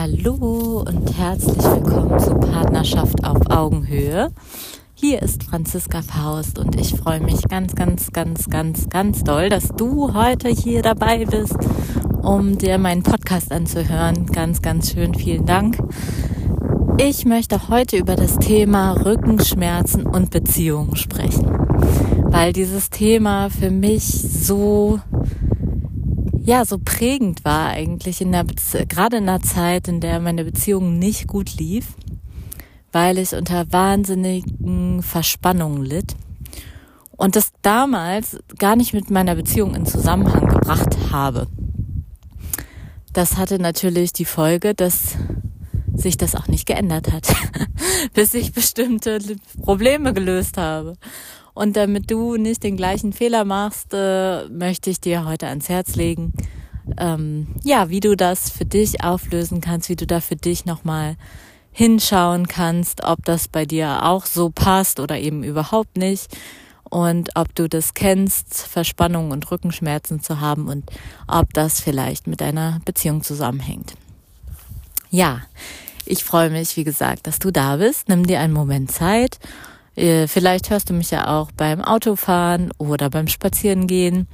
Hallo und herzlich willkommen zu Partnerschaft auf Augenhöhe. Hier ist Franziska Faust und ich freue mich ganz, ganz, ganz, ganz, ganz doll, dass du heute hier dabei bist, um dir meinen Podcast anzuhören. Ganz, ganz schön, vielen Dank. Ich möchte heute über das Thema Rückenschmerzen und Beziehungen sprechen, weil dieses Thema für mich so ja so prägend war eigentlich in der gerade in der Zeit, in der meine Beziehung nicht gut lief, weil ich unter wahnsinnigen Verspannungen litt und das damals gar nicht mit meiner Beziehung in Zusammenhang gebracht habe. Das hatte natürlich die Folge, dass sich das auch nicht geändert hat, bis ich bestimmte Probleme gelöst habe. Und damit du nicht den gleichen Fehler machst, äh, möchte ich dir heute ans Herz legen, ähm, ja, wie du das für dich auflösen kannst, wie du da für dich nochmal hinschauen kannst, ob das bei dir auch so passt oder eben überhaupt nicht und ob du das kennst, Verspannungen und Rückenschmerzen zu haben und ob das vielleicht mit deiner Beziehung zusammenhängt. Ja, ich freue mich, wie gesagt, dass du da bist. Nimm dir einen Moment Zeit vielleicht hörst du mich ja auch beim Autofahren oder beim Spazierengehen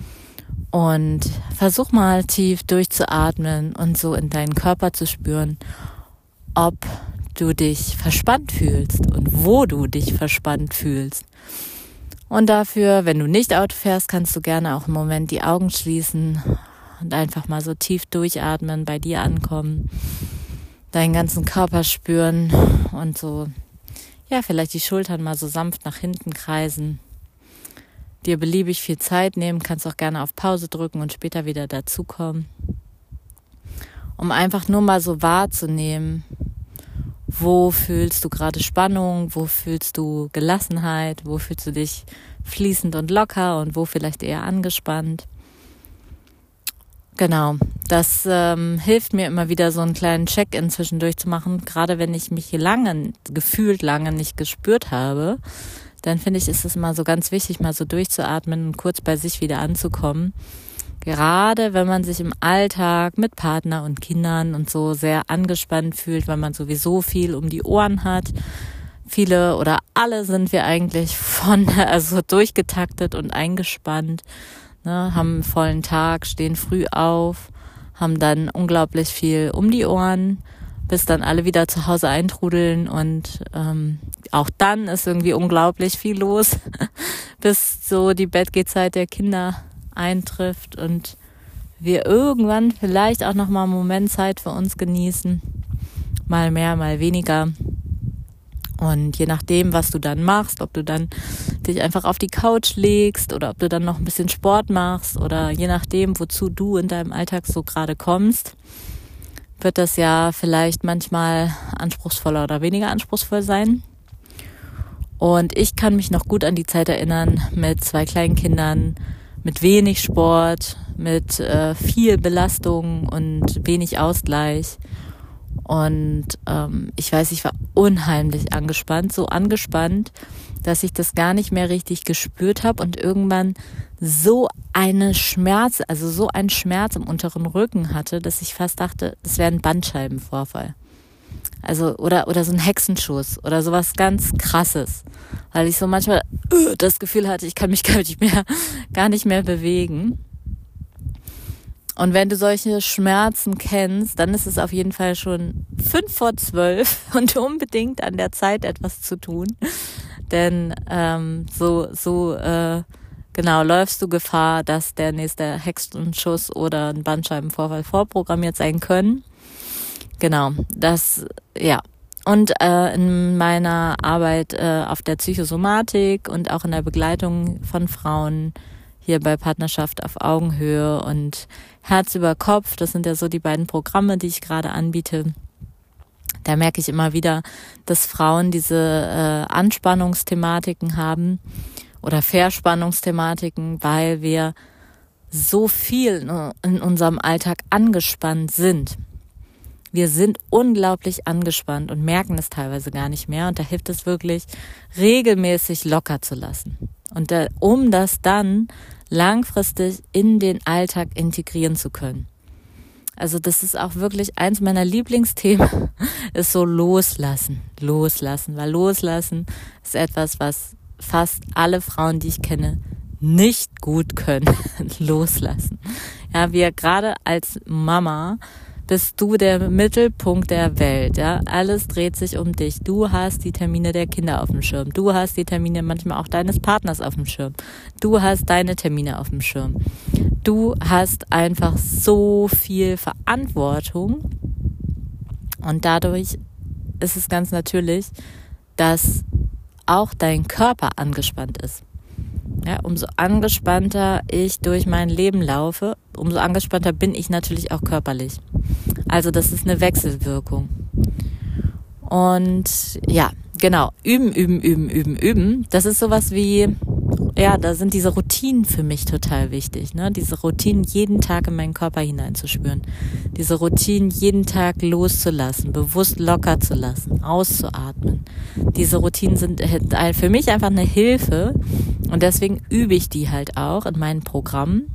und versuch mal tief durchzuatmen und so in deinen Körper zu spüren, ob du dich verspannt fühlst und wo du dich verspannt fühlst. Und dafür, wenn du nicht Auto fährst, kannst du gerne auch einen Moment die Augen schließen und einfach mal so tief durchatmen, bei dir ankommen, deinen ganzen Körper spüren und so ja, vielleicht die Schultern mal so sanft nach hinten kreisen. Dir beliebig viel Zeit nehmen, kannst auch gerne auf Pause drücken und später wieder dazukommen. Um einfach nur mal so wahrzunehmen, wo fühlst du gerade Spannung, wo fühlst du Gelassenheit, wo fühlst du dich fließend und locker und wo vielleicht eher angespannt. Genau, das ähm, hilft mir immer wieder so einen kleinen Check-in zwischendurch zu machen, gerade wenn ich mich lange, gefühlt lange nicht gespürt habe. Dann finde ich, ist es mal so ganz wichtig, mal so durchzuatmen und kurz bei sich wieder anzukommen. Gerade wenn man sich im Alltag mit Partner und Kindern und so sehr angespannt fühlt, weil man sowieso viel um die Ohren hat. Viele oder alle sind wir eigentlich von, also durchgetaktet und eingespannt ne, haben einen vollen Tag, stehen früh auf, haben dann unglaublich viel um die Ohren, bis dann alle wieder zu Hause eintrudeln und ähm, auch dann ist irgendwie unglaublich viel los, bis so die Bettgehzeit der Kinder eintrifft und wir irgendwann vielleicht auch noch mal einen Moment Zeit für uns genießen, mal mehr, mal weniger. Und je nachdem, was du dann machst, ob du dann dich einfach auf die Couch legst oder ob du dann noch ein bisschen Sport machst oder je nachdem, wozu du in deinem Alltag so gerade kommst, wird das ja vielleicht manchmal anspruchsvoller oder weniger anspruchsvoll sein. Und ich kann mich noch gut an die Zeit erinnern mit zwei kleinen Kindern, mit wenig Sport, mit äh, viel Belastung und wenig Ausgleich und ähm, ich weiß, ich war unheimlich angespannt, so angespannt, dass ich das gar nicht mehr richtig gespürt habe und irgendwann so eine Schmerz, also so ein Schmerz im unteren Rücken hatte, dass ich fast dachte, das wäre ein Bandscheibenvorfall. Also, oder, oder so ein Hexenschuss oder sowas ganz krasses. Weil ich so manchmal uh, das Gefühl hatte, ich kann mich gar nicht mehr, gar nicht mehr bewegen. Und wenn du solche Schmerzen kennst, dann ist es auf jeden Fall schon fünf vor zwölf und unbedingt an der Zeit etwas zu tun. Denn ähm, so, so äh, genau läufst du Gefahr, dass der nächste Hexenschuss oder ein Bandscheibenvorfall vorprogrammiert sein können. Genau, das ja. Und äh, in meiner Arbeit äh, auf der Psychosomatik und auch in der Begleitung von Frauen hier bei Partnerschaft auf Augenhöhe und Herz über Kopf. Das sind ja so die beiden Programme, die ich gerade anbiete. Da merke ich immer wieder, dass Frauen diese äh, Anspannungsthematiken haben oder Verspannungsthematiken, weil wir so viel in unserem Alltag angespannt sind. Wir sind unglaublich angespannt und merken es teilweise gar nicht mehr. Und da hilft es wirklich, regelmäßig locker zu lassen. Und da, um das dann langfristig in den Alltag integrieren zu können. Also das ist auch wirklich eins meiner Lieblingsthemen, ist so loslassen, loslassen, weil loslassen ist etwas, was fast alle Frauen, die ich kenne, nicht gut können, loslassen. Ja, wir gerade als Mama bist du der Mittelpunkt der Welt, ja. Alles dreht sich um dich. Du hast die Termine der Kinder auf dem Schirm. Du hast die Termine manchmal auch deines Partners auf dem Schirm. Du hast deine Termine auf dem Schirm. Du hast einfach so viel Verantwortung und dadurch ist es ganz natürlich, dass auch dein Körper angespannt ist. Ja, umso angespannter ich durch mein Leben laufe, umso angespannter bin ich natürlich auch körperlich. Also das ist eine Wechselwirkung. Und ja, genau, üben, üben, üben, üben, üben. Das ist sowas wie ja, da sind diese Routinen für mich total wichtig. Ne? Diese Routinen jeden Tag in meinen Körper hineinzuspüren. Diese Routinen jeden Tag loszulassen, bewusst locker zu lassen, auszuatmen. Diese Routinen sind für mich einfach eine Hilfe und deswegen übe ich die halt auch in meinen Programmen,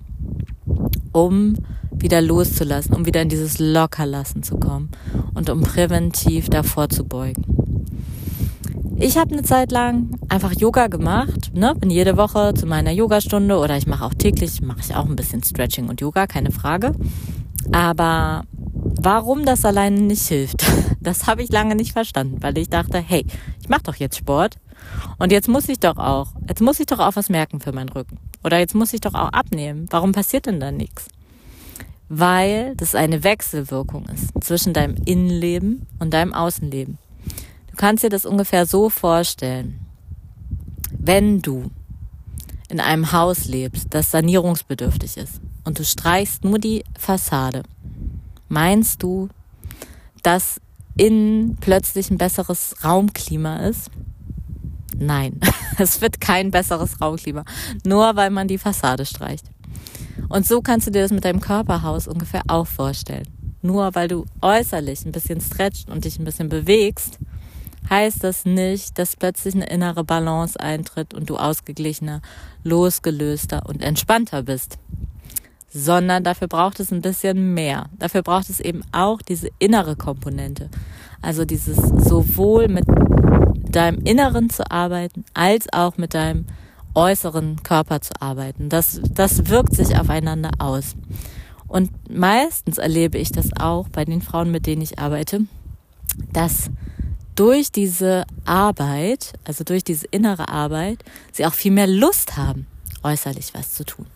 um wieder loszulassen, um wieder in dieses Lockerlassen zu kommen und um präventiv davor zu beugen. Ich habe eine Zeit lang einfach Yoga gemacht, ne? bin jede Woche zu meiner Yogastunde oder ich mache auch täglich, mache ich auch ein bisschen Stretching und Yoga, keine Frage. Aber warum das alleine nicht hilft, das habe ich lange nicht verstanden, weil ich dachte, hey, ich mache doch jetzt Sport und jetzt muss ich doch auch, jetzt muss ich doch auch was merken für meinen Rücken oder jetzt muss ich doch auch abnehmen. Warum passiert denn da nichts? Weil das eine Wechselwirkung ist zwischen deinem Innenleben und deinem Außenleben kannst dir das ungefähr so vorstellen. Wenn du in einem Haus lebst, das sanierungsbedürftig ist und du streichst nur die Fassade, meinst du, dass innen plötzlich ein besseres Raumklima ist? Nein, es wird kein besseres Raumklima, nur weil man die Fassade streicht. Und so kannst du dir das mit deinem Körperhaus ungefähr auch vorstellen. Nur weil du äußerlich ein bisschen stretcht und dich ein bisschen bewegst, heißt das nicht, dass plötzlich eine innere Balance eintritt und du ausgeglichener, losgelöster und entspannter bist. Sondern dafür braucht es ein bisschen mehr. Dafür braucht es eben auch diese innere Komponente. Also dieses sowohl mit deinem Inneren zu arbeiten, als auch mit deinem äußeren Körper zu arbeiten. Das, das wirkt sich aufeinander aus. Und meistens erlebe ich das auch bei den Frauen, mit denen ich arbeite, dass durch diese Arbeit, also durch diese innere Arbeit, sie auch viel mehr Lust haben, äußerlich was zu tun.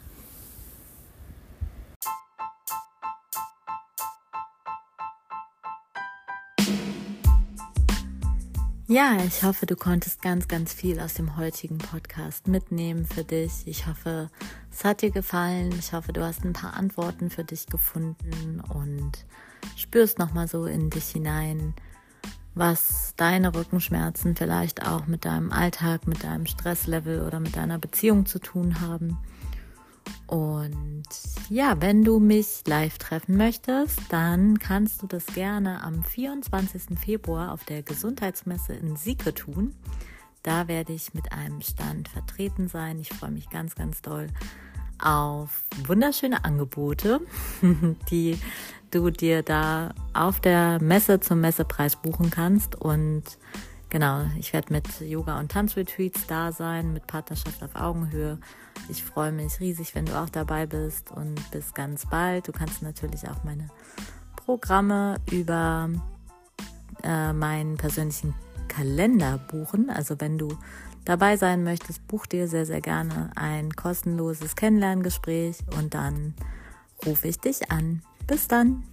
Ja, ich hoffe, du konntest ganz, ganz viel aus dem heutigen Podcast mitnehmen für dich. Ich hoffe, es hat dir gefallen. Ich hoffe, du hast ein paar Antworten für dich gefunden und spürst nochmal so in dich hinein, was deine Rückenschmerzen vielleicht auch mit deinem Alltag, mit deinem Stresslevel oder mit deiner Beziehung zu tun haben. Und ja, wenn du mich live treffen möchtest, dann kannst du das gerne am 24. Februar auf der Gesundheitsmesse in Sieke tun. Da werde ich mit einem Stand vertreten sein. Ich freue mich ganz, ganz doll auf wunderschöne Angebote, die du dir da auf der Messe zum Messepreis buchen kannst. Und genau, ich werde mit Yoga- und Tanzretreats da sein, mit Partnerschaft auf Augenhöhe. Ich freue mich riesig, wenn du auch dabei bist und bis ganz bald. Du kannst natürlich auch meine Programme über äh, meinen persönlichen Kalender buchen. Also wenn du dabei sein möchtest, buch dir sehr, sehr gerne ein kostenloses Kennenlerngespräch und dann rufe ich dich an. Bis dann.